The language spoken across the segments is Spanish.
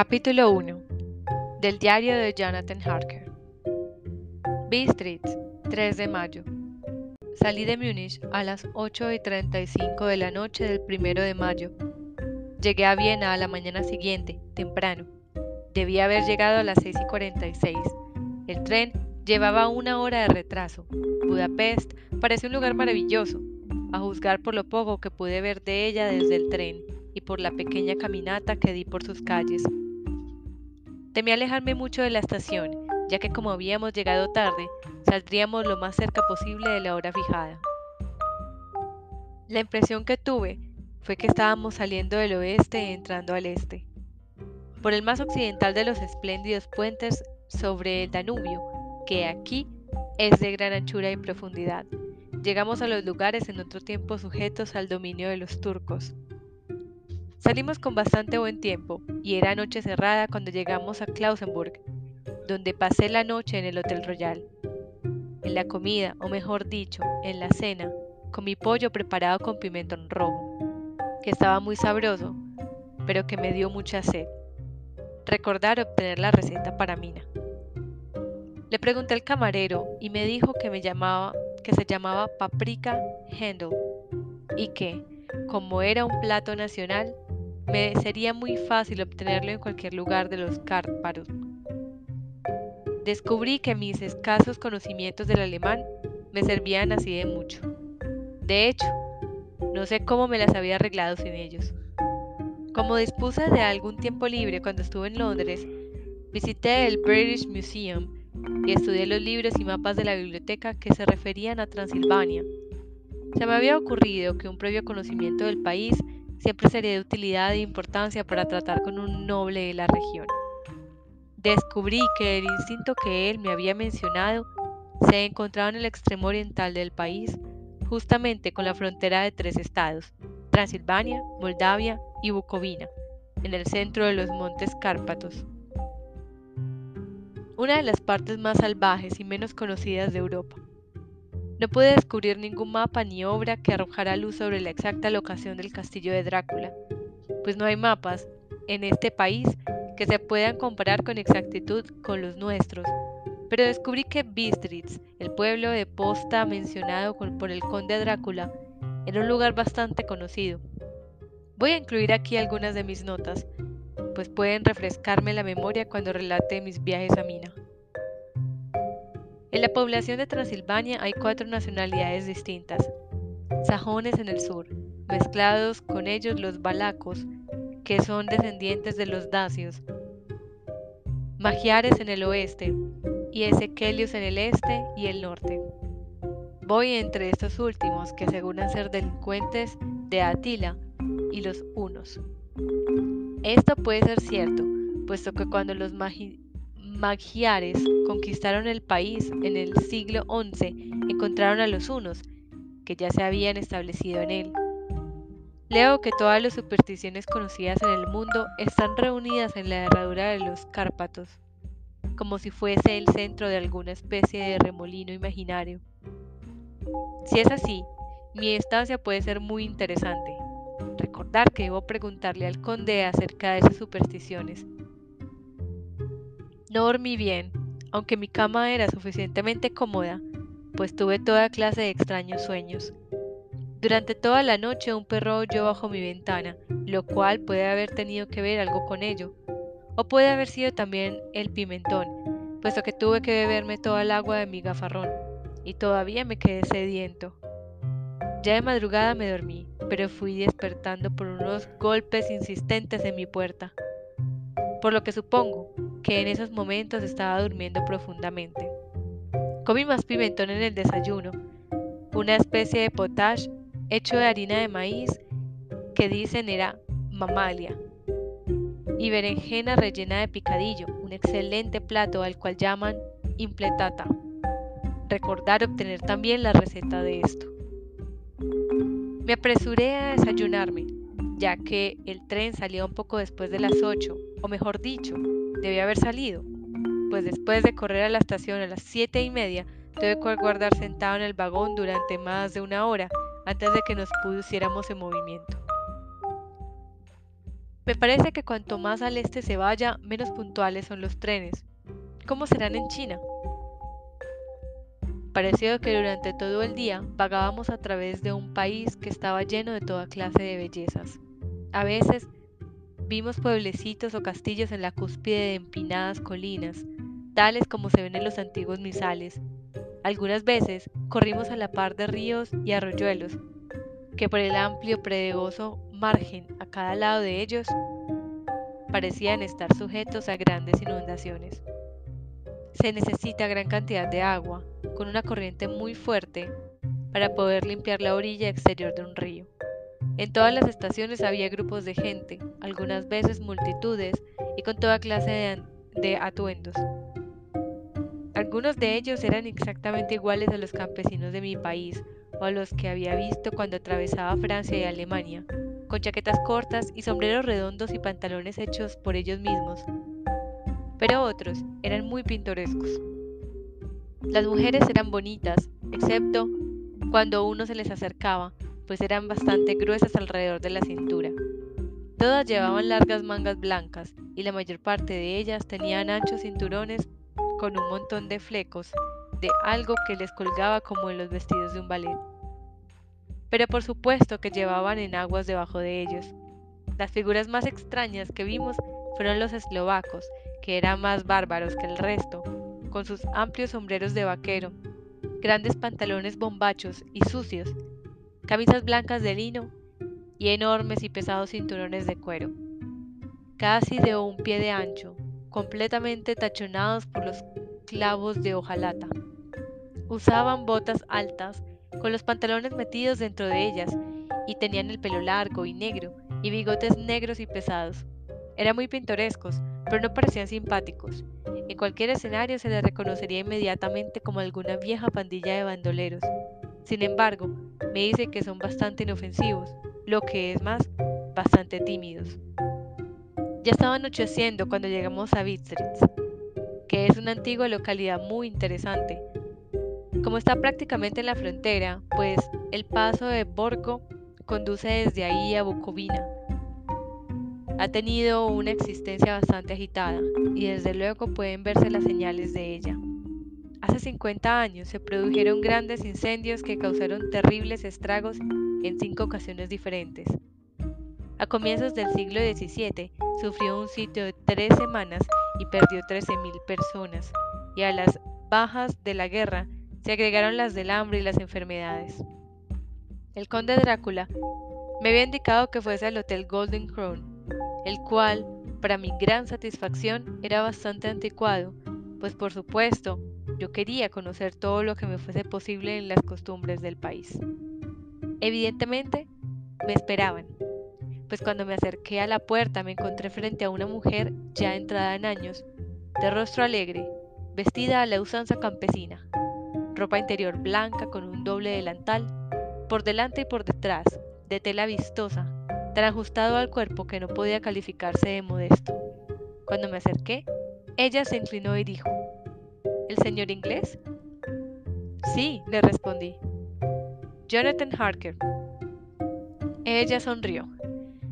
Capítulo 1 Del diario de Jonathan Harker Bistritz, 3 de mayo. Salí de Múnich a las 8 y 35 de la noche del 1 de mayo. Llegué a Viena a la mañana siguiente, temprano. Debía haber llegado a las 6 y 46. El tren llevaba una hora de retraso. Budapest parece un lugar maravilloso, a juzgar por lo poco que pude ver de ella desde el tren y por la pequeña caminata que di por sus calles. Temí alejarme mucho de la estación, ya que como habíamos llegado tarde, saldríamos lo más cerca posible de la hora fijada. La impresión que tuve fue que estábamos saliendo del oeste y entrando al este. Por el más occidental de los espléndidos puentes sobre el Danubio, que aquí es de gran anchura y profundidad, llegamos a los lugares en otro tiempo sujetos al dominio de los turcos. Salimos con bastante buen tiempo y era noche cerrada cuando llegamos a Klausenburg, donde pasé la noche en el Hotel Royal. En la comida, o mejor dicho, en la cena, comí pollo preparado con pimentón rojo, que estaba muy sabroso, pero que me dio mucha sed. Recordar obtener la receta para Mina. Le pregunté al camarero y me dijo que que se llamaba paprika Handel y que, como era un plato nacional, me sería muy fácil obtenerlo en cualquier lugar de los Cárpatos. Descubrí que mis escasos conocimientos del alemán me servían así de mucho. De hecho, no sé cómo me las había arreglado sin ellos. Como dispuse de algún tiempo libre cuando estuve en Londres, visité el British Museum y estudié los libros y mapas de la biblioteca que se referían a Transilvania. Se me había ocurrido que un previo conocimiento del país siempre sería de utilidad e importancia para tratar con un noble de la región. Descubrí que el instinto que él me había mencionado se encontraba en el extremo oriental del país, justamente con la frontera de tres estados, Transilvania, Moldavia y Bucovina, en el centro de los montes Cárpatos. Una de las partes más salvajes y menos conocidas de Europa. No pude descubrir ningún mapa ni obra que arrojara luz sobre la exacta locación del castillo de Drácula, pues no hay mapas en este país que se puedan comparar con exactitud con los nuestros. Pero descubrí que Bistritz, el pueblo de posta mencionado por el conde Drácula, era un lugar bastante conocido. Voy a incluir aquí algunas de mis notas, pues pueden refrescarme la memoria cuando relate mis viajes a Mina. En la población de Transilvania hay cuatro nacionalidades distintas. Sajones en el sur, mezclados con ellos los balacos, que son descendientes de los dacios. Magiares en el oeste y ezequelios en el este y el norte. Voy entre estos últimos, que aseguran ser delincuentes de Atila y los unos. Esto puede ser cierto, puesto que cuando los magi magiares conquistaron el país en el siglo XI, encontraron a los hunos, que ya se habían establecido en él. Leo que todas las supersticiones conocidas en el mundo están reunidas en la herradura de los Cárpatos, como si fuese el centro de alguna especie de remolino imaginario. Si es así, mi estancia puede ser muy interesante. Recordar que debo preguntarle al conde acerca de esas supersticiones no dormí bien, aunque mi cama era suficientemente cómoda, pues tuve toda clase de extraños sueños. Durante toda la noche un perro oyó bajo mi ventana, lo cual puede haber tenido que ver algo con ello, o puede haber sido también el pimentón, puesto que tuve que beberme toda el agua de mi gafarrón, y todavía me quedé sediento. Ya de madrugada me dormí, pero fui despertando por unos golpes insistentes en mi puerta, por lo que supongo que en esos momentos estaba durmiendo profundamente. Comí más pimentón en el desayuno, una especie de potage hecho de harina de maíz que dicen era mamalia, y berenjena rellena de picadillo, un excelente plato al cual llaman impletata. Recordar obtener también la receta de esto. Me apresuré a desayunarme, ya que el tren salía un poco después de las 8, o mejor dicho, debía haber salido, pues después de correr a la estación a las siete y media, tuve que guardar sentado en el vagón durante más de una hora antes de que nos pusiéramos en movimiento. Me parece que cuanto más al este se vaya, menos puntuales son los trenes. ¿Cómo serán en China? Pareció que durante todo el día vagábamos a través de un país que estaba lleno de toda clase de bellezas. A veces vimos pueblecitos o castillos en la cúspide de empinadas colinas, tales como se ven en los antiguos misales. Algunas veces corrimos a la par de ríos y arroyuelos, que por el amplio predegoso margen a cada lado de ellos parecían estar sujetos a grandes inundaciones. Se necesita gran cantidad de agua, con una corriente muy fuerte, para poder limpiar la orilla exterior de un río. En todas las estaciones había grupos de gente, algunas veces multitudes, y con toda clase de, atuendos. Algunos de ellos eran exactamente iguales a los campesinos de mi país o a los que había visto cuando atravesaba Francia y Alemania, con chaquetas cortas y sombreros redondos y pantalones hechos por ellos mismos. Pero otros eran muy pintorescos. Las mujeres eran bonitas, excepto cuando uno se les acercaba, pues eran bastante gruesas alrededor de la cintura. Todas llevaban largas mangas blancas y la mayor parte de ellas tenían anchos cinturones con un montón de flecos de algo que les colgaba como en los vestidos de un ballet. Pero por supuesto que llevaban enaguas debajo de ellos. Las figuras más extrañas que vimos fueron los eslovacos, que eran más bárbaros que el resto, con sus amplios sombreros de vaquero, grandes pantalones bombachos y sucios, camisas blancas de lino y enormes y pesados cinturones de cuero, casi de un pie de ancho, completamente tachonados por los clavos de hojalata. Usaban botas altas, con los pantalones metidos dentro de ellas, y tenían el pelo largo y negro, y bigotes negros y pesados. Eran muy pintorescos, pero no parecían simpáticos. En cualquier escenario se les reconocería inmediatamente como alguna vieja pandilla de bandoleros. Sin embargo, me dice que son bastante inofensivos, lo que es más, bastante tímidos. Ya estaba anocheciendo cuando llegamos a Bistritz, que es una antigua localidad muy interesante. Como está prácticamente en la frontera, pues el paso de Borgo conduce desde ahí a Bucovina. Ha tenido una existencia bastante agitada y desde luego pueden verse las señales de ella. Hace 50 años se produjeron grandes incendios que causaron terribles estragos en cinco ocasiones diferentes. A comienzos del siglo XVII sufrió un sitio de tres semanas y perdió 13.000 personas, y a las bajas de la guerra se agregaron las del hambre y las enfermedades. El conde Drácula me había indicado que fuese al Hotel Golden Crown, el cual, para mi gran satisfacción, era bastante anticuado, pues por supuesto, yo quería conocer todo lo que me fuese posible en las costumbres del país. Evidentemente, me esperaban, pues cuando me acerqué a la puerta me encontré frente a una mujer ya entrada en años, de rostro alegre, vestida a la usanza campesina, ropa interior blanca con un doble delantal, por delante y por detrás, de tela vistosa, tan ajustado al cuerpo que no podía calificarse de modesto. Cuando me acerqué, ella se inclinó y dijo, ¿El señor inglés? Sí, le respondí. Jonathan Harker. Ella sonrió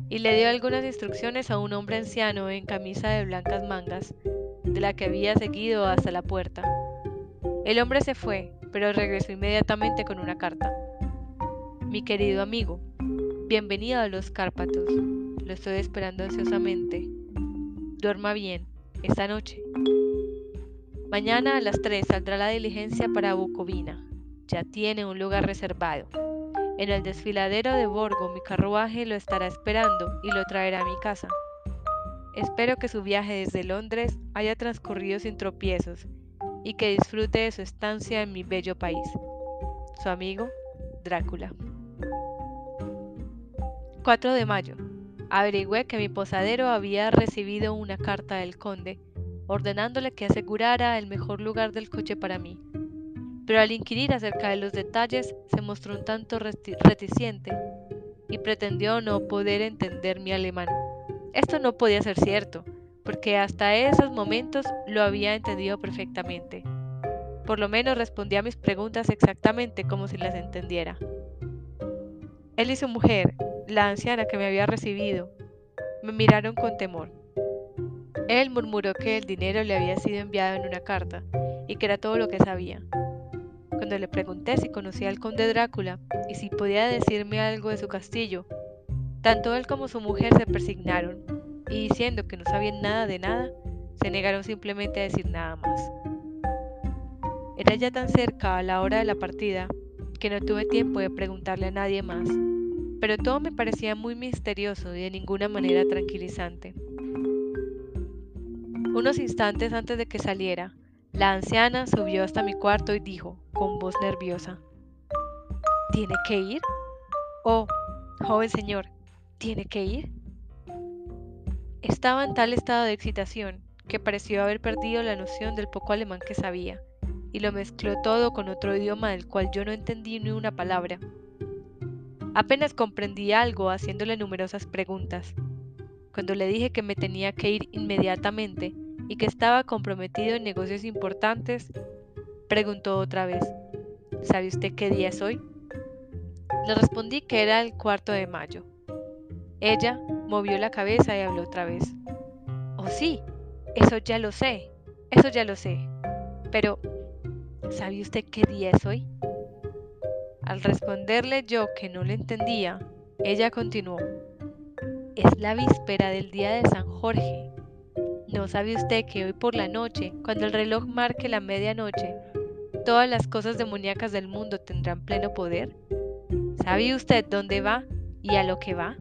y le dio algunas instrucciones a un hombre anciano en camisa de blancas mangas, de la que había seguido hasta la puerta. El hombre se fue, pero regresó inmediatamente con una carta. Mi querido amigo, bienvenido a los Cárpatos. Lo estoy esperando ansiosamente. Duerma bien, esta noche. Mañana a las 3 saldrá la diligencia para Bucovina. Ya tiene un lugar reservado. En el desfiladero de Borgo mi carruaje lo estará esperando y lo traerá a mi casa. Espero que su viaje desde Londres haya transcurrido sin tropiezos y que disfrute de su estancia en mi bello país. Su amigo, Drácula. 4 de mayo. Averigüé que mi posadero había recibido una carta del conde ordenándole que asegurara el mejor lugar del coche para mí pero al inquirir acerca de los detalles se mostró un tanto reticente y pretendió no poder entender mi alemán. Esto no podía ser cierto, porque hasta esos momentos lo había entendido perfectamente. Por lo menos respondía a mis preguntas exactamente como si las entendiera. Él y su mujer, la anciana que me había recibido, Me miraron con temor. Él murmuró que el dinero le había sido enviado en una carta y que era todo lo que sabía. Cuando le pregunté si conocía al conde Drácula y si podía decirme algo de su castillo, tanto él como su mujer se persignaron y diciendo que no sabían nada de nada, se negaron simplemente a decir nada más. Era ya tan cerca a la hora de la partida que no tuve tiempo de preguntarle a nadie más, pero todo me parecía muy misterioso y de ninguna manera tranquilizante. Unos instantes antes de que saliera, la anciana subió hasta mi cuarto y dijo, con voz nerviosa, ¿Tiene que ir? Oh, joven señor, ¿tiene que ir? Estaba en tal estado de excitación que pareció haber perdido la noción del poco alemán que sabía, y lo mezcló todo con otro idioma del cual yo no entendí ni una palabra. Apenas comprendí algo haciéndole numerosas preguntas. Cuando le dije que me tenía que ir inmediatamente y que estaba comprometido en negocios importantes, preguntó otra vez, ¿sabe usted qué día es hoy? Le respondí que era el cuarto de mayo. Ella movió la cabeza y habló otra vez. Oh sí, eso ya lo sé, eso ya lo sé. Pero, ¿sabe usted qué día es hoy? Al responderle yo que no le entendía, ella continuó. Es la víspera del día de San Jorge. ¿No sabe usted que hoy por la noche, cuando el reloj marque la medianoche, todas las cosas demoníacas del mundo tendrán pleno poder? ¿Sabe usted dónde va y a lo que va?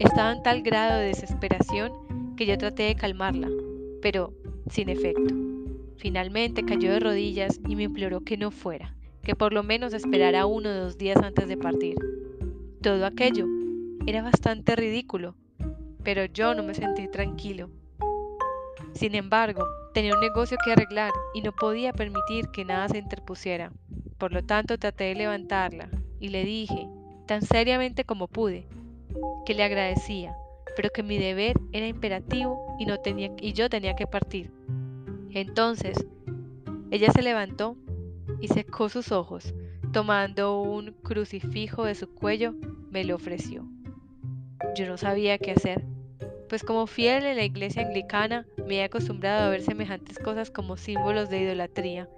Estaba en tal grado de desesperación que yo traté de calmarla, pero sin efecto. Finalmente cayó de rodillas y me imploró que no fuera, que por lo menos esperara uno o dos días antes de partir. Todo aquello era bastante ridículo, pero yo no me sentí tranquilo. Sin embargo, tenía un negocio que arreglar y no podía permitir que nada se interpusiera. Por lo tanto, traté de levantarla y le dije, tan seriamente como pude, que le agradecía, pero que mi deber era imperativo y, yo tenía que partir. Entonces, ella se levantó y secó sus ojos, tomando un crucifijo de su cuello, me lo ofreció. Yo no sabía qué hacer, pues como fiel en la iglesia anglicana me he acostumbrado a ver semejantes cosas como símbolos de idolatría,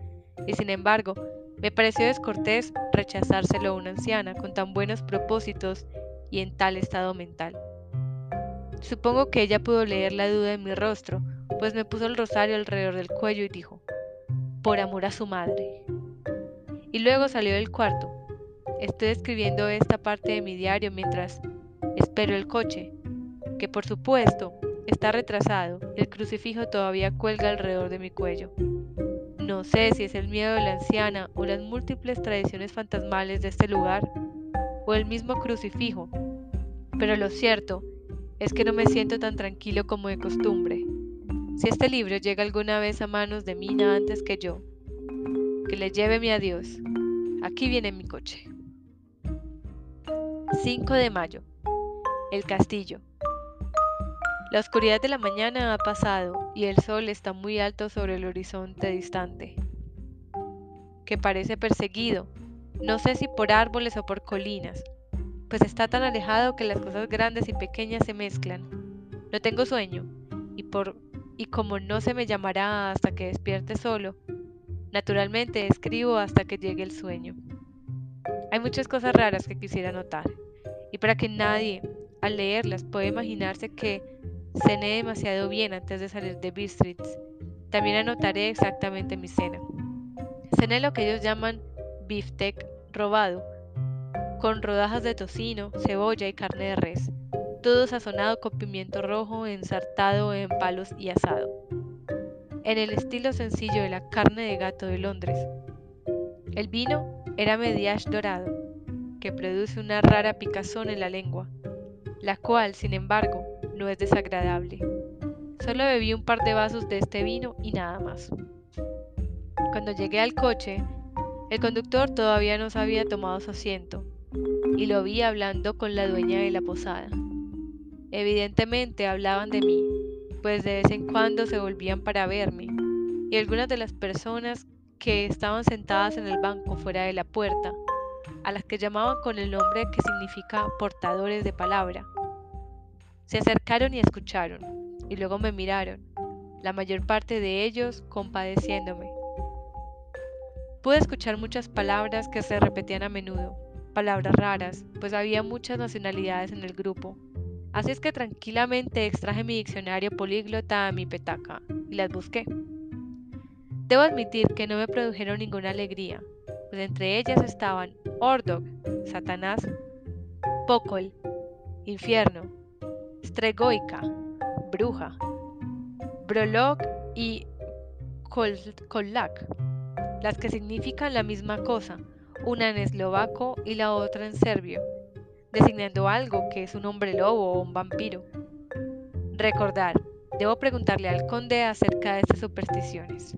y sin embargo, me pareció descortés rechazárselo a una anciana con tan buenos propósitos y en tal estado mental. Supongo que ella pudo leer la duda en mi rostro, pues me puso el rosario alrededor del cuello y dijo, por amor a su madre. Y luego salió del cuarto. Estoy escribiendo esta parte de mi diario mientras espero el coche, que por supuesto está retrasado y el crucifijo todavía cuelga alrededor de mi cuello. No sé si es el miedo de la anciana o las múltiples tradiciones fantasmales de este lugar, o el mismo crucifijo, pero lo cierto es que no me siento tan tranquilo como de costumbre. Si este libro llega alguna vez a manos de Mina antes que yo, que le lleve mi adiós. Aquí viene mi coche. 5 de mayo. El castillo. La oscuridad de la mañana ha pasado y el sol está muy alto sobre el horizonte distante, que parece perseguido, no sé si por árboles o por colinas, pues está tan alejado que las cosas grandes y pequeñas se mezclan. No tengo sueño, y, por, y como no se me llamará hasta que despierte solo, naturalmente escribo hasta que llegue el sueño. Hay muchas cosas raras que quisiera notar, y para que nadie, al leerlas, pueda imaginarse que cené demasiado bien antes de salir de Bistritz, también anotaré exactamente mi cena. Cené lo que ellos llaman beefsteak robado, con rodajas de tocino, cebolla y carne de res, todo sazonado con pimiento rojo ensartado en palos y asado, en el estilo sencillo de la carne de gato de Londres. El vino era mediash dorado, que produce una rara picazón en la lengua, la cual, sin embargo, no es desagradable. Solo bebí un par de vasos de este vino y nada más. Cuando llegué al coche, el conductor todavía no se había tomado su asiento y lo vi hablando con la dueña de la posada. Evidentemente hablaban de mí, pues de vez en cuando se volvían para verme, y algunas de las personas que estaban sentadas en el banco fuera de la puerta, a las que llamaban con el nombre que significa portadores de palabra, Se acercaron y escucharon, y luego me miraron, la mayor parte de ellos compadeciéndome. Pude escuchar muchas palabras que se repetían a menudo, palabras raras, pues había muchas nacionalidades en el grupo. Así es que tranquilamente extraje mi diccionario políglota a mi petaca y las busqué. Debo admitir que no me produjeron ninguna alegría, pues entre ellas estaban Ordog, Satanás, Pokol, Infierno, Stregoica, Bruja, Brolog y Kollak, las que significan la misma cosa, una en eslovaco y la otra en serbio, designando algo que es un hombre lobo o un vampiro. Recordar, debo preguntarle al conde acerca de estas supersticiones.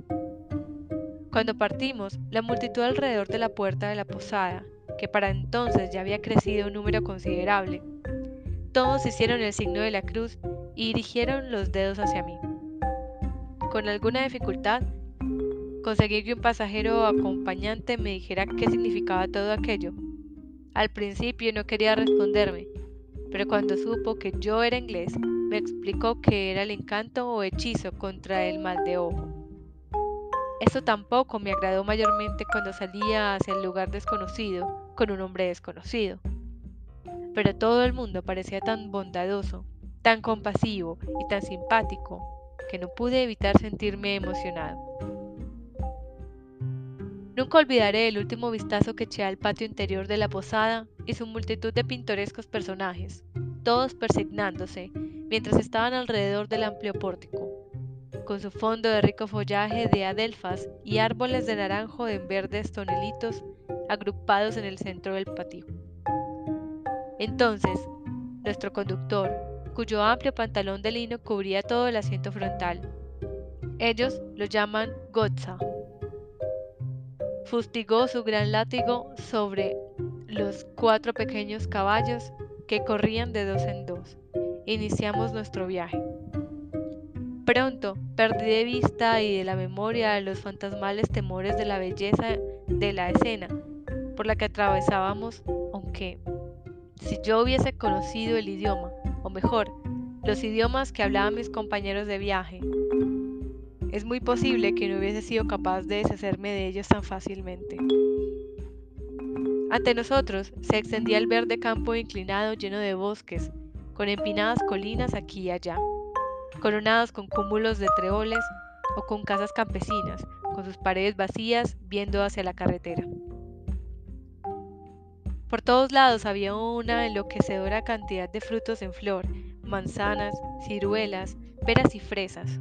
Cuando partimos, la multitud alrededor de la puerta de la posada, que para entonces ya había crecido un número considerable, todos hicieron el signo de la cruz y dirigieron los dedos hacia mí. Con alguna dificultad, conseguí que un pasajero acompañante me dijera qué significaba todo aquello. Al principio no quería responderme, pero cuando supo que yo era inglés, me explicó que era el encanto o hechizo contra el mal de ojo. Esto tampoco me agradó mayormente cuando salía hacia el lugar desconocido con un hombre desconocido. Pero todo el mundo parecía tan bondadoso, tan compasivo y tan simpático que no pude evitar sentirme emocionado. Nunca olvidaré el último vistazo que eché al patio interior de la posada y su multitud de pintorescos personajes, todos persignándose mientras estaban alrededor del amplio pórtico con su fondo de rico follaje de adelfas y árboles de naranjo en verdes tonelitos agrupados en el centro del patio. Entonces, nuestro conductor, cuyo amplio pantalón de lino cubría todo el asiento frontal, ellos lo llaman Gotza, fustigó su gran látigo sobre los cuatro pequeños caballos que corrían de dos en dos. Iniciamos nuestro viaje. Pronto perdí de vista y de la memoria los fantasmales temores de la belleza de la escena por la que atravesábamos, aunque si yo hubiese conocido el idioma, o mejor, los idiomas que hablaban mis compañeros de viaje, es muy posible que no hubiese sido capaz de deshacerme de ellos tan fácilmente. Ante nosotros se extendía el verde campo inclinado lleno de bosques, con empinadas colinas aquí y allá coronados con cúmulos de treboles o con casas campesinas, con sus paredes vacías viendo hacia la carretera. Por todos lados había una enloquecedora cantidad de frutos en flor, manzanas, ciruelas, peras y fresas.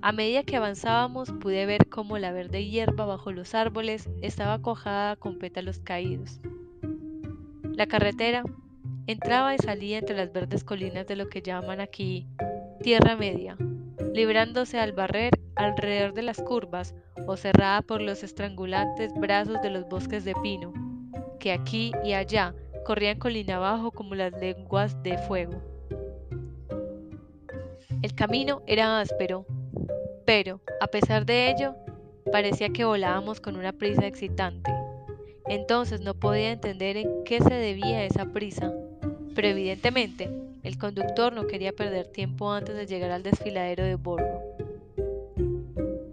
A medida que avanzábamos pude ver cómo la verde hierba bajo los árboles estaba cojada con pétalos caídos. La carretera entraba y salía entre las verdes colinas de lo que llaman aquí Tierra Media, librándose al barrer alrededor de las curvas o cerrada por los estrangulantes brazos de los bosques de pino, que aquí y allá corrían colina abajo como las lenguas de fuego. El camino era áspero, pero, a pesar de ello, parecía que volábamos con una prisa excitante. Entonces no podía entender en qué se debía esa prisa, pero evidentemente el conductor no quería perder tiempo antes de llegar al desfiladero de Borgo.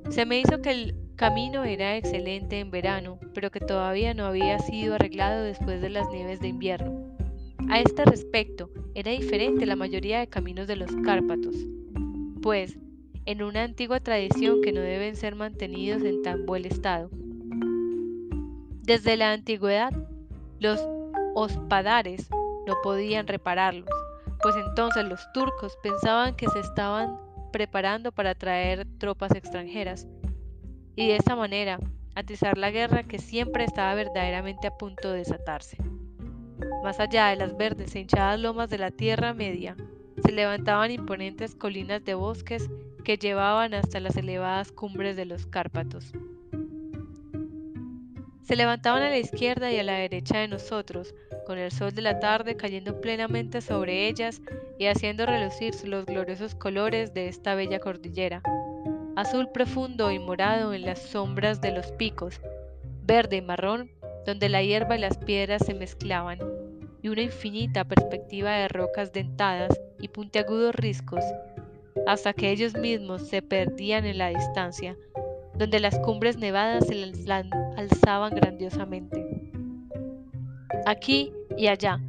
Se me hizo que el camino era excelente en verano, pero que todavía no había sido arreglado después de las nieves de invierno. A este respecto, era diferente la mayoría de caminos de los Cárpatos, pues, en una antigua tradición que no deben ser mantenidos en tan buen estado. Desde la antigüedad, los hospadares no podían repararlos, pues entonces los turcos pensaban que se estaban preparando para traer tropas extranjeras y de esa manera atizar la guerra que siempre estaba verdaderamente a punto de desatarse. Más allá de las verdes e hinchadas lomas de la Tierra Media, se levantaban imponentes colinas de bosques que llevaban hasta las elevadas cumbres de los Cárpatos. Se levantaban a la izquierda y a la derecha de nosotros, con el sol de la tarde cayendo plenamente sobre ellas y haciendo relucir los gloriosos colores de esta bella cordillera, azul profundo y morado en las sombras de los picos, verde y marrón donde la hierba y las piedras se mezclaban, y una infinita perspectiva de rocas dentadas y puntiagudos riscos, hasta que ellos mismos se perdían en la distancia, donde las cumbres nevadas se alzaban grandiosamente. Aquí y allá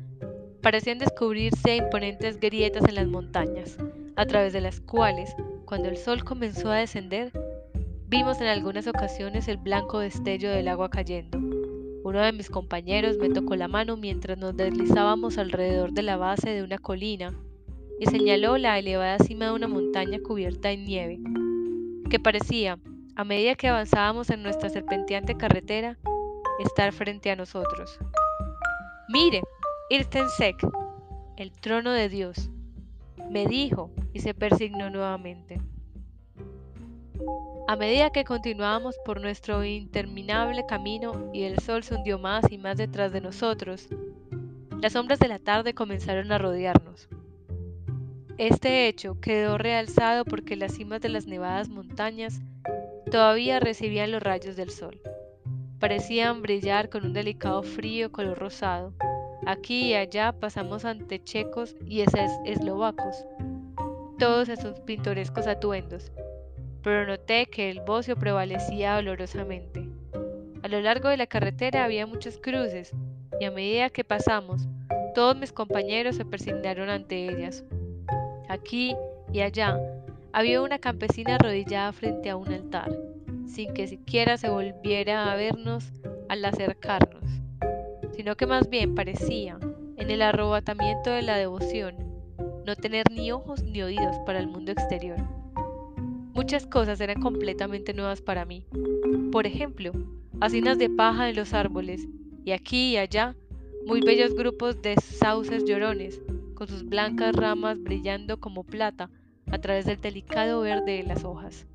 parecían descubrirse imponentes grietas en las montañas, a través de las cuales, cuando el sol comenzó a descender, vimos en algunas ocasiones el blanco destello del agua cayendo. Uno de mis compañeros me tocó la mano mientras nos deslizábamos alrededor de la base de una colina y señaló la elevada cima de una montaña cubierta en nieve, que parecía, a medida que avanzábamos en nuestra serpenteante carretera, estar frente a nosotros. Mire, Irtensek, el trono de Dios, me dijo y se persignó nuevamente. A medida que continuábamos por nuestro interminable camino y el sol se hundió más y más detrás de nosotros, las sombras de la tarde comenzaron a rodearnos. Este hecho quedó realzado porque las cimas de las nevadas montañas todavía recibían los rayos del sol. Parecían brillar con un delicado frío color rosado, Aquí y allá pasamos ante checos y eslovacos, todos esos pintorescos atuendos, pero noté que el bocio prevalecía dolorosamente. A lo largo de la carretera había muchas cruces, y a medida que pasamos, todos mis compañeros se persignaron ante ellas. Aquí y allá había una campesina arrodillada frente a un altar, sin que siquiera se volviera a vernos al acercarnos sino que más bien parecía, en el arrobatamiento de la devoción, no tener ni ojos ni oídos para el mundo exterior. Muchas cosas eran completamente nuevas para mí. Por ejemplo, hacinas de paja en los árboles y aquí y allá muy bellos grupos de sauces llorones con sus blancas ramas brillando como plata a través del delicado verde de las hojas.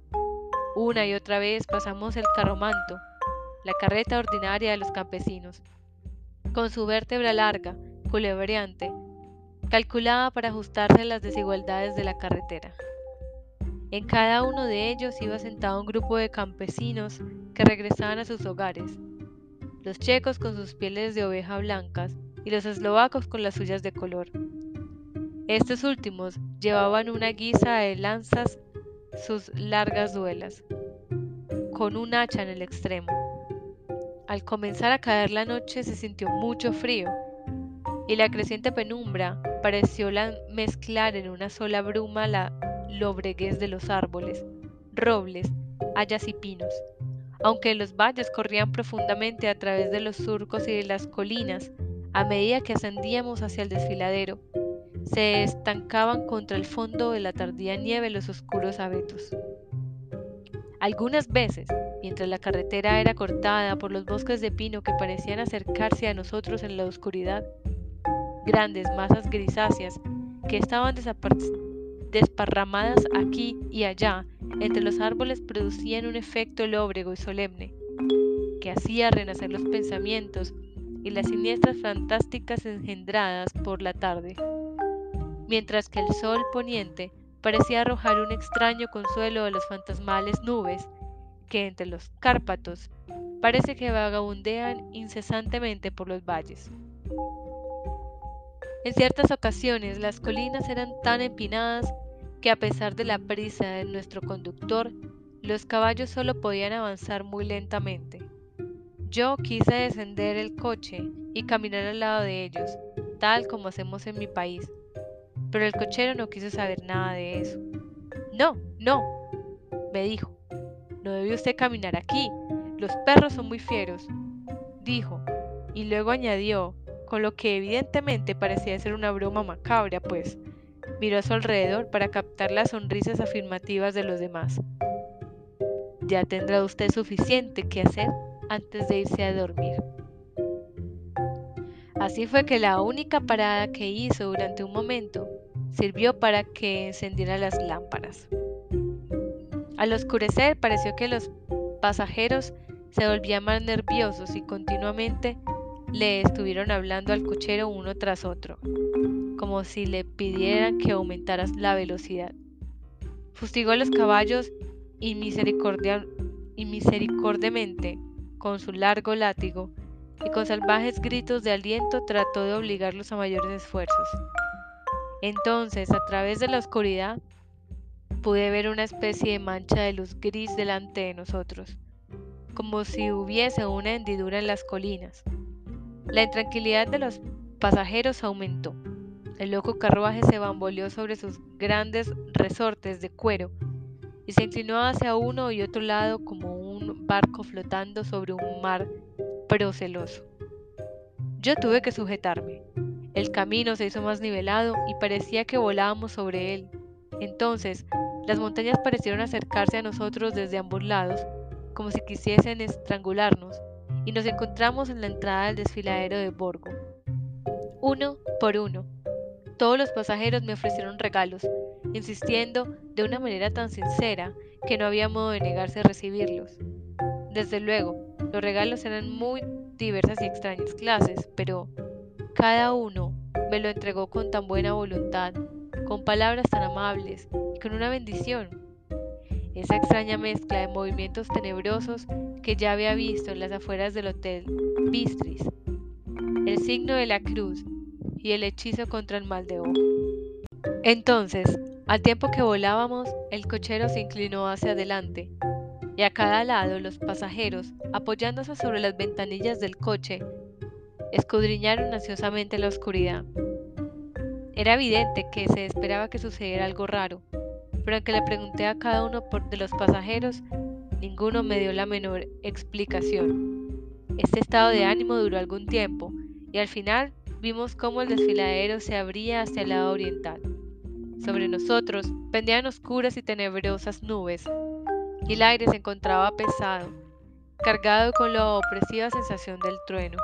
Una y otra vez pasamos el carromanto, la carreta ordinaria de los campesinos, con su vértebra larga, culebreante, calculada para ajustarse a las desigualdades de la carretera. En cada uno de ellos iba sentado un grupo de campesinos que regresaban a sus hogares, los checos con sus pieles de oveja blancas y los eslovacos con las suyas de color. Estos últimos llevaban una guisa de lanzas sus largas duelas, con un hacha en el extremo. Al comenzar a caer la noche se sintió mucho frío y la creciente penumbra pareció mezclar en una sola bruma la lobreguez de los árboles, robles, hayas y pinos. Aunque los valles corrían profundamente a través de los surcos y de las colinas, a medida que ascendíamos hacia el desfiladero, se estancaban contra el fondo de la tardía nieve los oscuros abetos. Algunas veces, mientras la carretera era cortada por los bosques de pino que parecían acercarse a nosotros en la oscuridad, grandes masas grisáceas que estaban desparramadas aquí y allá entre los árboles producían un efecto lóbrego y solemne, que hacía renacer los pensamientos y las siniestras fantásticas engendradas por la tarde, mientras que el sol poniente parecía arrojar un extraño consuelo de las fantasmales nubes que entre los Cárpatos parece que vagabundean incesantemente por los valles. En ciertas ocasiones las colinas eran tan empinadas que a pesar de la prisa de nuestro conductor, los caballos solo podían avanzar muy lentamente. Yo quise descender el coche y caminar al lado de ellos, tal como hacemos en mi país, pero el cochero no quiso saber nada de eso. No, no, me dijo. No debe usted caminar aquí. Los perros son muy fieros, dijo, y luego añadió, con lo que evidentemente parecía ser una broma macabra, pues miró a su alrededor para captar las sonrisas afirmativas de los demás. Ya tendrá usted suficiente que hacer antes de irse a dormir. Así fue que la única parada que hizo durante un momento sirvió para que encendiera las lámparas. Al oscurecer pareció que los pasajeros se volvían más nerviosos y continuamente le estuvieron hablando al cochero uno tras otro, como si le pidieran que aumentara la velocidad. Fustigó a los caballos y, misericordiamente con su largo látigo y con salvajes gritos de aliento trató de obligarlos a mayores esfuerzos. Entonces, a través de la oscuridad, pude ver una especie de mancha de luz gris delante de nosotros, como si hubiese una hendidura en las colinas. La intranquilidad de los pasajeros aumentó. El loco carruaje se bamboleó sobre sus grandes resortes de cuero y se inclinó hacia uno y otro lado como un barco flotando sobre un mar proceloso. Yo tuve que sujetarme. El camino se hizo más nivelado y parecía que volábamos sobre él. Entonces, las montañas parecieron acercarse a nosotros desde ambos lados, como si quisiesen estrangularnos, y nos encontramos en la entrada del desfiladero de Borgo. Uno por uno, todos los pasajeros me ofrecieron regalos, insistiendo de una manera tan sincera que no había modo de negarse a recibirlos. Desde luego, los regalos eran muy diversas y extrañas clases, pero cada uno me lo entregó con tan buena voluntad, con palabras tan amables y con una bendición. Esa extraña mezcla de movimientos tenebrosos que ya había visto en las afueras del hotel Bistris, el signo de la cruz y el hechizo contra el mal de ojo. Entonces, al tiempo que volábamos, el cochero se inclinó hacia adelante, y a cada lado los pasajeros, apoyándose sobre las ventanillas del coche, escudriñaron ansiosamente la oscuridad. Era evidente que se esperaba que sucediera algo raro, pero aunque le pregunté a cada uno de los pasajeros, ninguno me dio la menor explicación. Este estado de ánimo duró algún tiempo, y al final vimos cómo el desfiladero se abría hacia el lado oriental. Sobre nosotros pendían oscuras y tenebrosas nubes, y el aire se encontraba pesado, cargado con la opresiva sensación del trueno.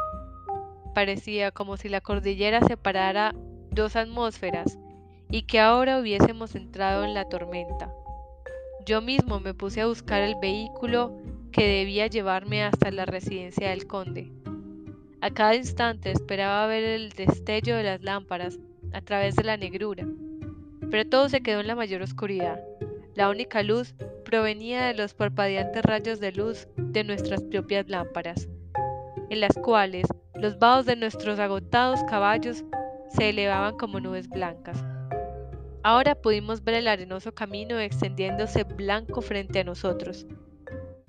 Parecía como si la cordillera separara dos atmósferas y que ahora hubiésemos entrado en la tormenta. Yo mismo me puse a buscar el vehículo que debía llevarme hasta la residencia del conde. A cada instante esperaba ver el destello de las lámparas a través de la negrura, pero todo se quedó en la mayor oscuridad. La única luz provenía de los parpadeantes rayos de luz de nuestras propias lámparas, en las cuales los vados de nuestros agotados caballos se elevaban como nubes blancas. Ahora pudimos ver el arenoso camino extendiéndose blanco frente a nosotros,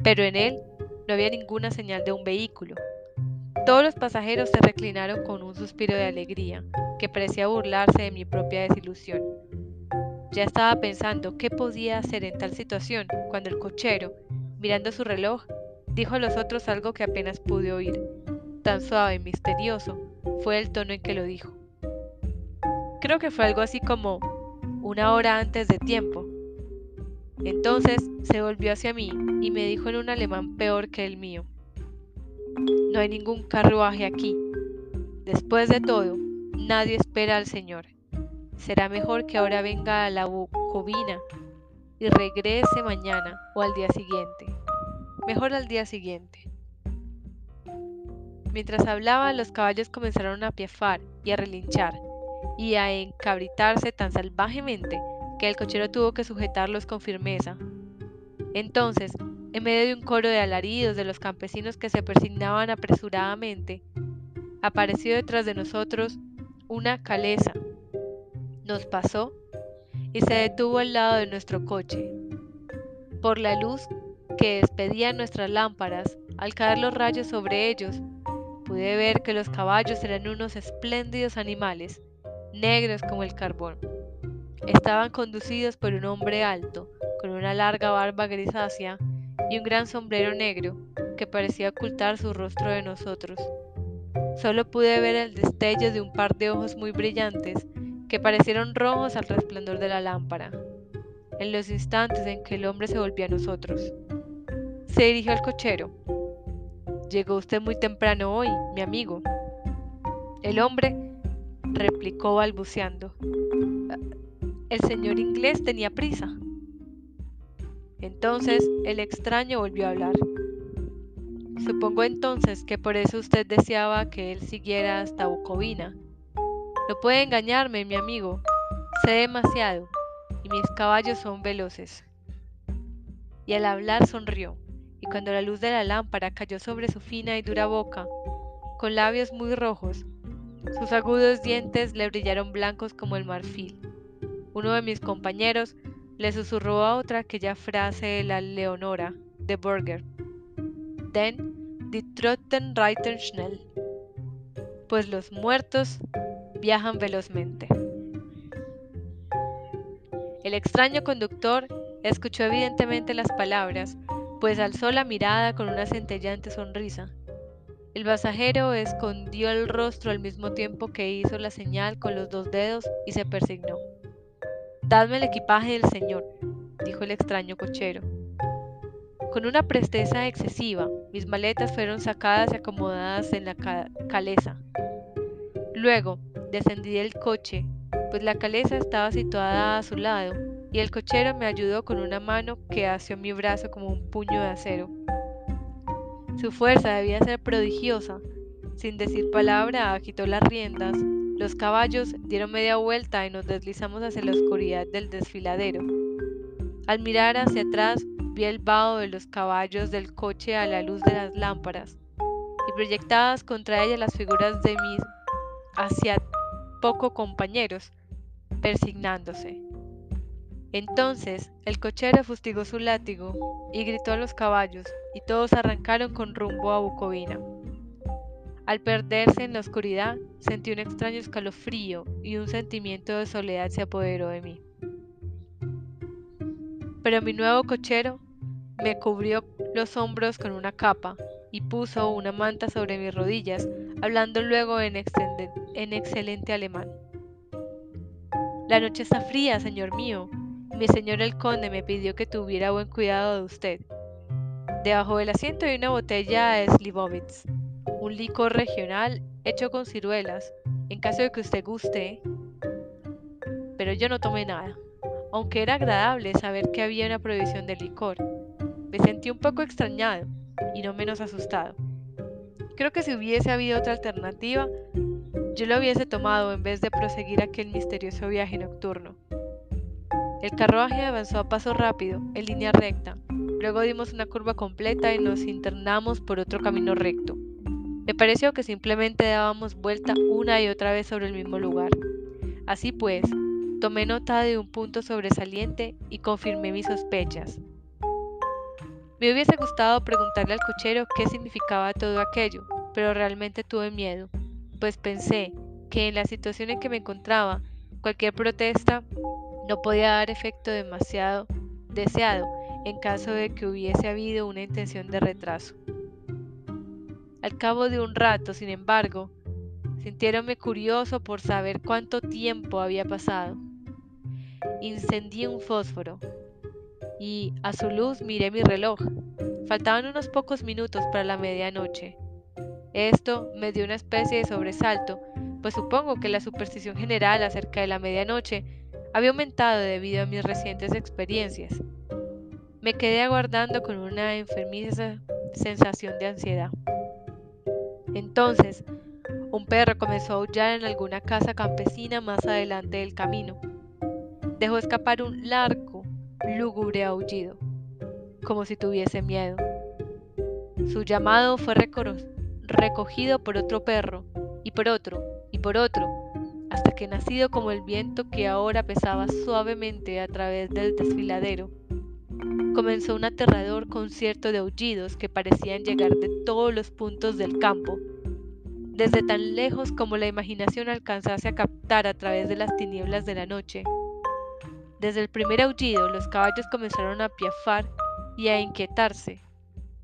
pero en él no había ninguna señal de un vehículo. Todos los pasajeros se reclinaron con un suspiro de alegría, que parecía burlarse de mi propia desilusión. Ya estaba pensando qué podía hacer en tal situación, cuando el cochero, mirando su reloj, dijo a los otros algo que apenas pude oír. Tan suave y misterioso fue el tono en que lo dijo. Creo que fue algo así como una hora antes de tiempo. Entonces se volvió hacia mí y me dijo en un alemán peor que el mío. No hay ningún carruaje aquí. Después de todo, nadie espera al Señor. Será mejor que ahora venga a la Bucovina y regrese mañana o al día siguiente. Mejor al día siguiente. Mientras hablaba, los caballos comenzaron a piafar y a relinchar y a encabritarse tan salvajemente que el cochero tuvo que sujetarlos con firmeza. Entonces en medio de un coro de alaridos de los campesinos que se persignaban apresuradamente, apareció detrás de nosotros una caleza. Nos pasó y se detuvo al lado de nuestro coche. Por la luz que despedían nuestras lámparas, al caer los rayos sobre ellos, pude ver que los caballos eran unos espléndidos animales, negros como el carbón. Estaban conducidos por un hombre alto, con una larga barba grisácea y un gran sombrero negro que parecía ocultar su rostro de nosotros. Solo pude ver el destello de un par de ojos muy brillantes que parecieron rojos al resplandor de la lámpara, en los instantes en que el hombre se volvió a nosotros. Se dirigió al cochero. Llegó usted muy temprano hoy, mi amigo. El hombre replicó balbuceando. El señor inglés tenía prisa. Entonces el extraño volvió a hablar. Supongo entonces que por eso usted deseaba que él siguiera hasta Bucovina. No puede engañarme, mi amigo. Sé demasiado, y mis caballos son veloces. Y al hablar sonrió, y cuando la luz de la lámpara cayó sobre su fina y dura boca, con labios muy rojos. Sus agudos dientes le brillaron blancos como el marfil. Uno de mis compañeros le susurró a otra aquella frase de la Leonora de Burger. Den die Trotten reiten schnell. Pues los muertos viajan velozmente. El extraño conductor escuchó evidentemente las palabras, pues alzó la mirada con una centellante sonrisa. El pasajero escondió el rostro al mismo tiempo que hizo la señal con los dos dedos y se persignó. Dadme el equipaje del señor, dijo el extraño cochero. Con una presteza excesiva, mis maletas fueron sacadas y acomodadas en la caleza. Luego, descendí del coche, pues la caleza estaba situada a su lado, y el cochero me ayudó con una mano que asió mi brazo como un puño de acero. Su fuerza debía ser prodigiosa. Sin decir palabra, agitó las riendas. Los caballos dieron media vuelta y nos deslizamos hacia la oscuridad del desfiladero. Al mirar hacia atrás, vi el vaho de los caballos del coche a la luz de las lámparas, y proyectadas contra ella las figuras de mis hacia poco compañeros, persignándose. Entonces el cochero fustigó su látigo y gritó a los caballos, y todos arrancaron con rumbo a Bucovina. Al perderse en la oscuridad, sentí un extraño escalofrío y un sentimiento de soledad se apoderó de mí. Pero mi nuevo cochero me cubrió los hombros con una capa y puso una manta sobre mis rodillas, hablando luego en, en excelente alemán. La noche está fría, señor mío. Mi señor el conde me pidió que tuviera buen cuidado de usted. Debajo del asiento hay una botella de Slivovitz, un licor regional hecho con ciruelas, en caso de que usted guste. Pero yo no tomé nada, aunque era agradable saber que había una provisión de licor. Me sentí un poco extrañado y no menos asustado. Creo que si hubiese habido otra alternativa, yo lo hubiese tomado en vez de proseguir aquel misterioso viaje nocturno. El carruaje avanzó a paso rápido, en línea recta. Luego dimos una curva completa y nos internamos por otro camino recto. Me pareció que simplemente dábamos vuelta una y otra vez sobre el mismo lugar. Así pues, tomé nota de un punto sobresaliente y confirmé mis sospechas. Me hubiese gustado preguntarle al cochero qué significaba todo aquello, pero realmente tuve miedo, pues pensé que en la situación en que me encontraba, cualquier protesta no podía dar efecto demasiado deseado en caso de que hubiese habido una intención de retraso. Al cabo de un rato, sin embargo, sintiéronme curioso por saber cuánto tiempo había pasado. Incendié un fósforo y a su luz miré mi reloj. Faltaban unos pocos minutos para la medianoche. Esto me dio una especie de sobresalto, pues supongo que la superstición general acerca de la medianoche había aumentado debido a mis recientes experiencias. Me quedé aguardando con una enfermiza sensación de ansiedad. Entonces, un perro comenzó a aullar en alguna casa campesina más adelante del camino. Dejó escapar un largo, lúgubre aullido, como si tuviese miedo. Su llamado fue recogido por otro perro, y por otro, y por otro, hasta que nacido como el viento que ahora pesaba suavemente a través del desfiladero, comenzó un aterrador concierto de aullidos que parecían llegar de todos los puntos del campo, desde tan lejos como la imaginación alcanzase a captar a través de las tinieblas de la noche. Desde el primer aullido los caballos comenzaron a piafar y a inquietarse,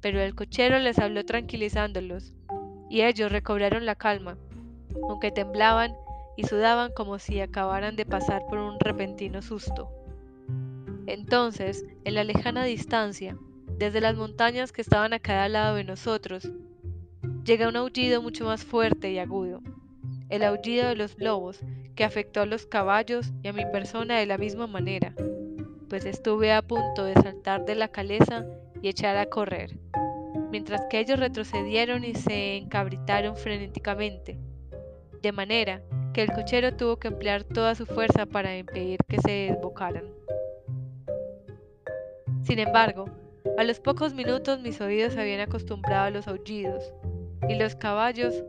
pero el cochero les habló tranquilizándolos, y ellos recobraron la calma, aunque temblaban y sudaban como si acabaran de pasar por un repentino susto. Entonces, en la lejana distancia, desde las montañas que estaban a cada lado de nosotros, llega un aullido mucho más fuerte y agudo, el aullido de los lobos, que afectó a los caballos y a mi persona de la misma manera, pues estuve a punto de saltar de la caleza y echar a correr, mientras que ellos retrocedieron y se encabritaron frenéticamente, de manera que el cochero tuvo que emplear toda su fuerza para impedir que se desbocaran. Sin embargo, a los pocos minutos mis oídos se habían acostumbrado a los aullidos, y los caballos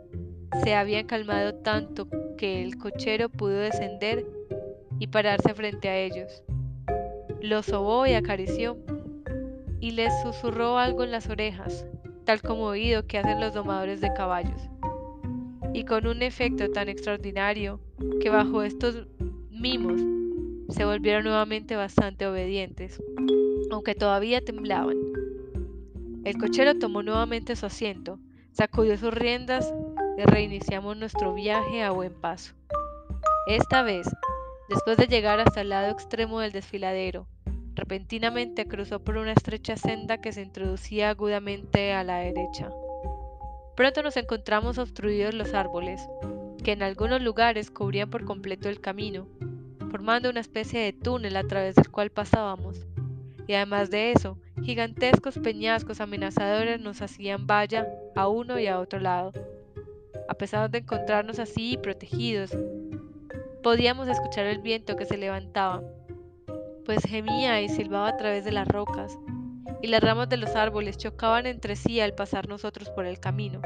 se habían calmado tanto que el cochero pudo descender y pararse frente a ellos. Los sobó y acarició, y les susurró algo en las orejas, tal como oído que hacen los domadores de caballos. Y con un efecto tan extraordinario que bajo estos mimos se volvieron nuevamente bastante obedientes, aunque todavía temblaban. El cochero tomó nuevamente su asiento, sacudió sus riendas y reiniciamos nuestro viaje a buen paso. Esta vez, después de llegar hasta el lado extremo del desfiladero, repentinamente cruzó por una estrecha senda que se introducía agudamente a la derecha. Pronto nos encontramos obstruidos los árboles, que en algunos lugares cubrían por completo el camino, formando una especie de túnel a través del cual pasábamos. Y además de eso, gigantescos peñascos amenazadores nos hacían valla a uno y a otro lado. A pesar de encontrarnos así protegidos, podíamos escuchar el viento que se levantaba, pues gemía y silbaba a través de las rocas, y las ramas de los árboles chocaban entre sí al pasar nosotros por el camino.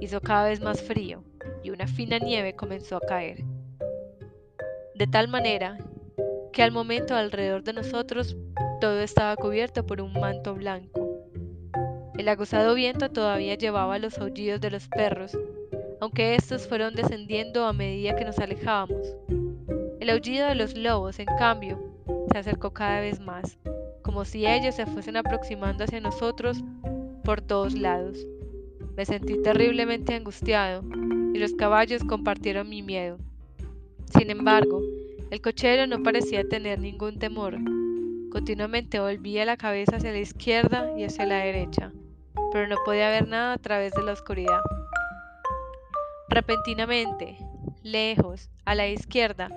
Hizo cada vez más frío, y una fina nieve comenzó a caer de tal manera que al momento alrededor de nosotros todo estaba cubierto por un manto blanco. El aguzado viento todavía llevaba los aullidos de los perros, aunque estos fueron descendiendo a medida que nos alejábamos. El aullido de los lobos, en cambio, se acercó cada vez más, como si ellos se fuesen aproximando hacia nosotros por todos lados. Me sentí terriblemente angustiado y los caballos compartieron mi miedo. Sin embargo, el cochero no parecía tener ningún temor. Continuamente volvía la cabeza hacia la izquierda y hacia la derecha, pero no podía ver nada a través de la oscuridad. Repentinamente, lejos, a la izquierda,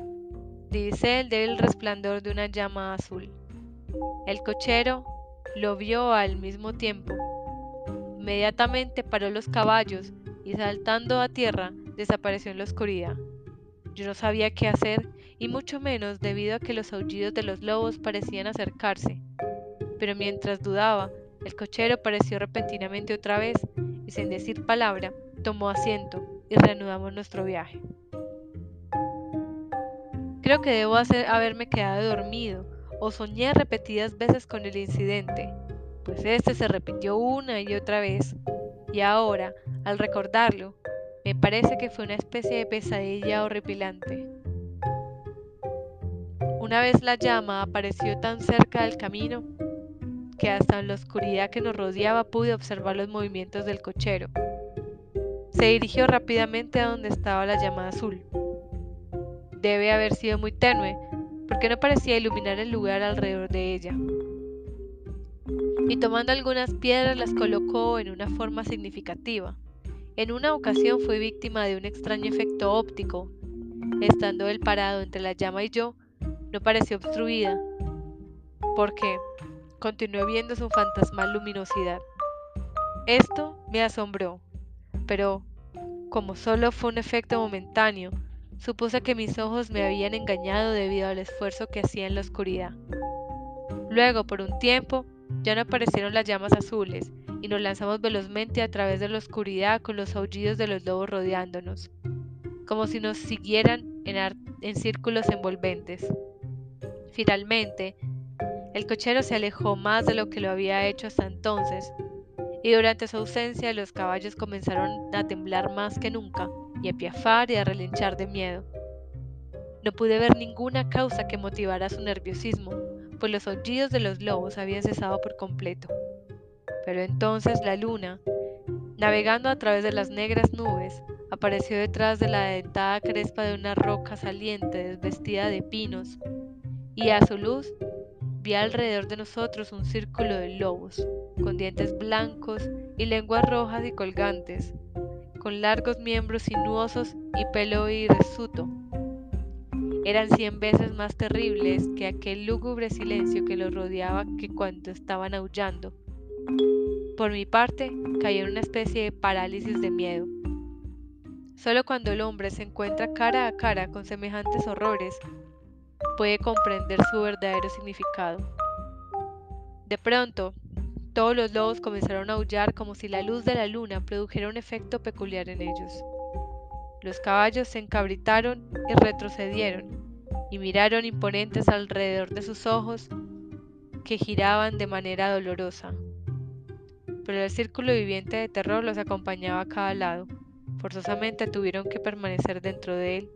divisé el débil resplandor de una llama azul. El cochero lo vio al mismo tiempo. Inmediatamente paró los caballos y saltando a tierra desapareció en la oscuridad. Yo no sabía qué hacer, y mucho menos debido a que los aullidos de los lobos parecían acercarse. Pero mientras dudaba, el cochero apareció repentinamente otra vez y sin decir palabra, tomó asiento y reanudamos nuestro viaje. Creo que debo haberme quedado dormido o soñé repetidas veces con el incidente, pues este se repitió una y otra vez, y ahora, al recordarlo, me parece que fue una especie de pesadilla horripilante. Una vez la llama apareció tan cerca del camino que hasta en la oscuridad que nos rodeaba pude observar los movimientos del cochero. Se dirigió rápidamente a donde estaba la llama azul. Debe haber sido muy tenue, porque no parecía iluminar el lugar alrededor de ella. Y tomando algunas piedras las colocó en una forma significativa. En una ocasión fui víctima de un extraño efecto óptico. Estando él parado entre la llama y yo, no pareció obstruida, porque continué viendo su fantasmal luminosidad. Esto me asombró, pero como solo fue un efecto momentáneo, supuse que mis ojos me habían engañado debido al esfuerzo que hacía en la oscuridad. Luego, por un tiempo, ya no aparecieron las llamas azules, y nos lanzamos velozmente a través de la oscuridad con los aullidos de los lobos rodeándonos, como si nos siguieran en, círculos envolventes. Finalmente, el cochero se alejó más de lo que lo había hecho hasta entonces, y durante su ausencia los caballos comenzaron a temblar más que nunca y a piafar y a relinchar de miedo. No pude ver ninguna causa que motivara su nerviosismo, pues los aullidos de los lobos habían cesado por completo. Pero entonces la luna, navegando a través de las negras nubes, apareció detrás de la dentada crespa de una roca saliente desvestida de pinos, y a su luz vi alrededor de nosotros un círculo de lobos, con dientes blancos y lenguas rojas y colgantes, con largos miembros sinuosos y pelo hirsuto. Eran cien veces más terribles que aquel lúgubre silencio que los rodeaba que cuando estaban aullando por mi parte, caí en una especie de parálisis de miedo. Solo cuando el hombre se encuentra cara a cara con semejantes horrores, puede comprender su verdadero significado. De pronto, todos los lobos comenzaron a aullar como si la luz de la luna produjera un efecto peculiar en ellos. Los caballos se encabritaron y retrocedieron, y miraron imponentes alrededor de sus ojos que giraban de manera dolorosa. Pero el círculo viviente de terror los acompañaba a cada lado. Forzosamente tuvieron que permanecer dentro de él.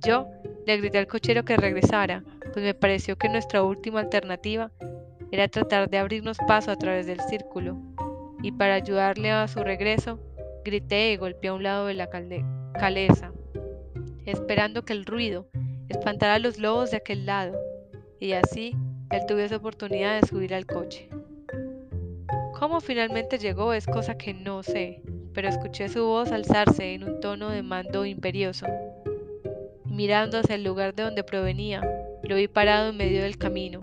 Yo le grité al cochero que regresara, pues me pareció que nuestra última alternativa era tratar de abrirnos paso a través del círculo, y para ayudarle a su regreso, grité y golpeé a un lado de la caleza, esperando que el ruido espantara a los lobos de aquel lado, y así él tuviese oportunidad de subir al coche. Cómo finalmente llegó es cosa que no sé, pero escuché su voz alzarse en un tono de mando imperioso. Mirando hacia el lugar de donde provenía, lo vi parado en medio del camino,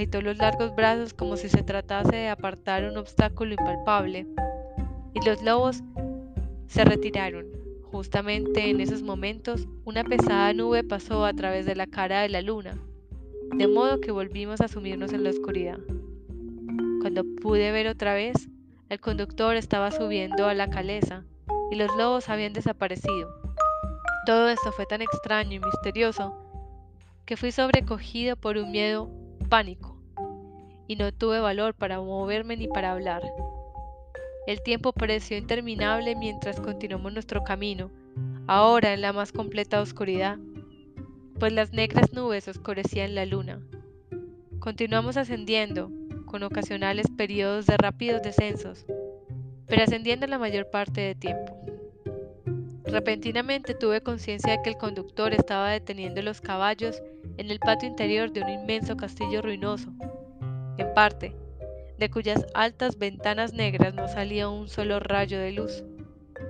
agitó los largos brazos como si se tratase de apartar un obstáculo impalpable, y los lobos se retiraron. Justamente en esos momentos, una pesada nube pasó a través de la cara de la luna, de modo que volvimos a sumirnos en la oscuridad. Cuando pude ver otra vez, el conductor estaba subiendo a la caleza y los lobos habían desaparecido. Todo esto fue tan extraño y misterioso que fui sobrecogido por un miedo pánico y no tuve valor para moverme ni para hablar. El tiempo pareció interminable mientras continuamos nuestro camino, ahora en la más completa oscuridad, pues las negras nubes oscurecían la luna. Continuamos ascendiendo, con ocasionales periodos de rápidos descensos, pero ascendiendo la mayor parte del tiempo. Repentinamente tuve conciencia de que el conductor estaba deteniendo los caballos en el patio interior de un inmenso castillo ruinoso, en parte, de cuyas altas ventanas negras no salía un solo rayo de luz,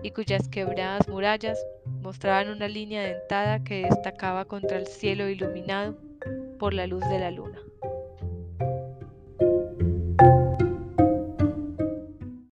y cuyas quebradas murallas mostraban una línea dentada que destacaba contra el cielo iluminado por la luz de la luna.